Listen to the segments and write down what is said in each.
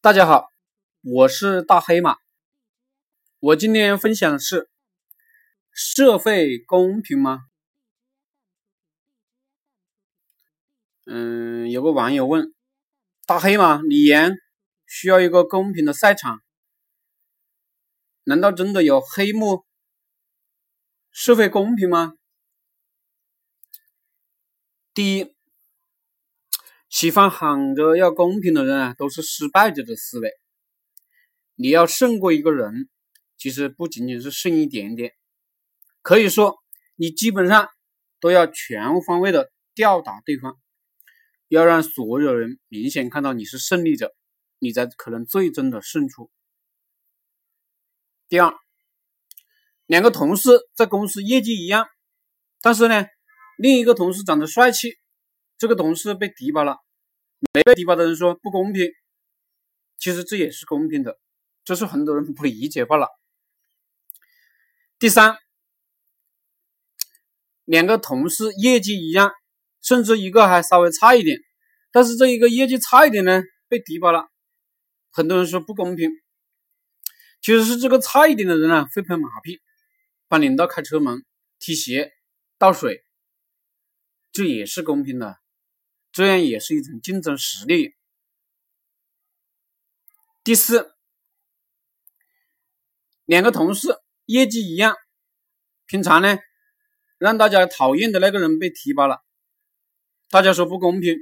大家好，我是大黑马。我今天分享的是社会公平吗？嗯，有个网友问大黑马：“李岩需要一个公平的赛场，难道真的有黑幕？社会公平吗？”第一。喜欢喊着要公平的人啊，都是失败者的思维。你要胜过一个人，其实不仅仅是胜一点点，可以说你基本上都要全方位的吊打对方，要让所有人明显看到你是胜利者，你才可能最终的胜出。第二，两个同事在公司业绩一样，但是呢，另一个同事长得帅气。这个同事被提拔了，没被提拔的人说不公平，其实这也是公平的，这是很多人不理解罢了。第三，两个同事业绩一样，甚至一个还稍微差一点，但是这一个业绩差一点呢被提拔了，很多人说不公平，其实是这个差一点的人啊会拍马屁，帮领导开车门、提鞋、倒水，这也是公平的。这样也是一种竞争实力。第四，两个同事业绩一样，平常呢让大家讨厌的那个人被提拔了，大家说不公平。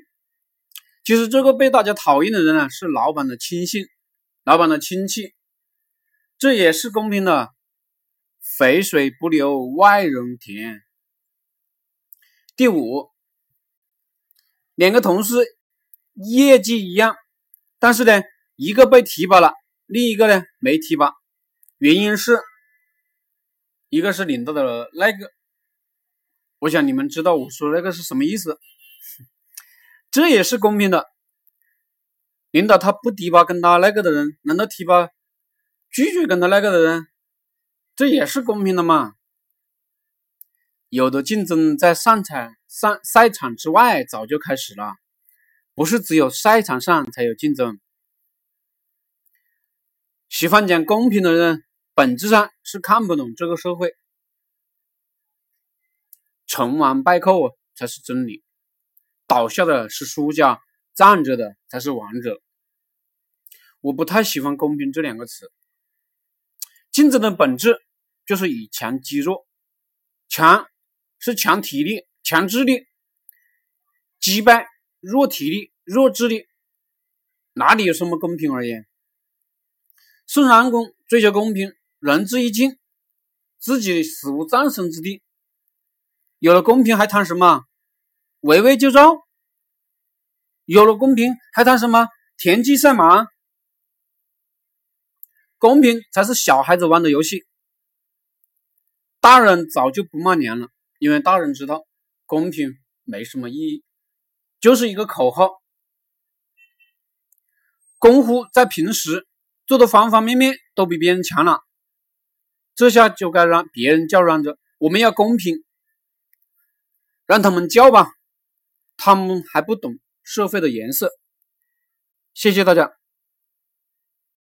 其实这个被大家讨厌的人呢，是老板的亲信，老板的亲戚，这也是公平的。肥水不流外人田。第五。两个同事业绩一样，但是呢，一个被提拔了，另一个呢没提拔，原因是一个是领导的那个，我想你们知道我说那个是什么意思，这也是公平的。领导他不提拔跟他那个的人，难道提拔拒绝跟他那个的人，这也是公平的吗？有的竞争在上场上赛场之外早就开始了，不是只有赛场上才有竞争。喜欢讲公平的人，本质上是看不懂这个社会。成王败寇才是真理，倒下的是输家，站着的才是王者。我不太喜欢“公平”这两个词。竞争的本质就是以强击弱，强。是强体力、强智力击败弱体力、弱智力，哪里有什么公平而言？宋襄公追求公平，仁至义尽，自己死无葬身之地。有了公平还谈什么围魏救赵？有了公平还谈什么田忌赛马？公平才是小孩子玩的游戏，大人早就不骂娘了。因为大人知道公平没什么意义，就是一个口号。功夫在平时做的方方面面都比别人强了，这下就该让别人叫嚷着我们要公平，让他们叫吧，他们还不懂社会的颜色。谢谢大家。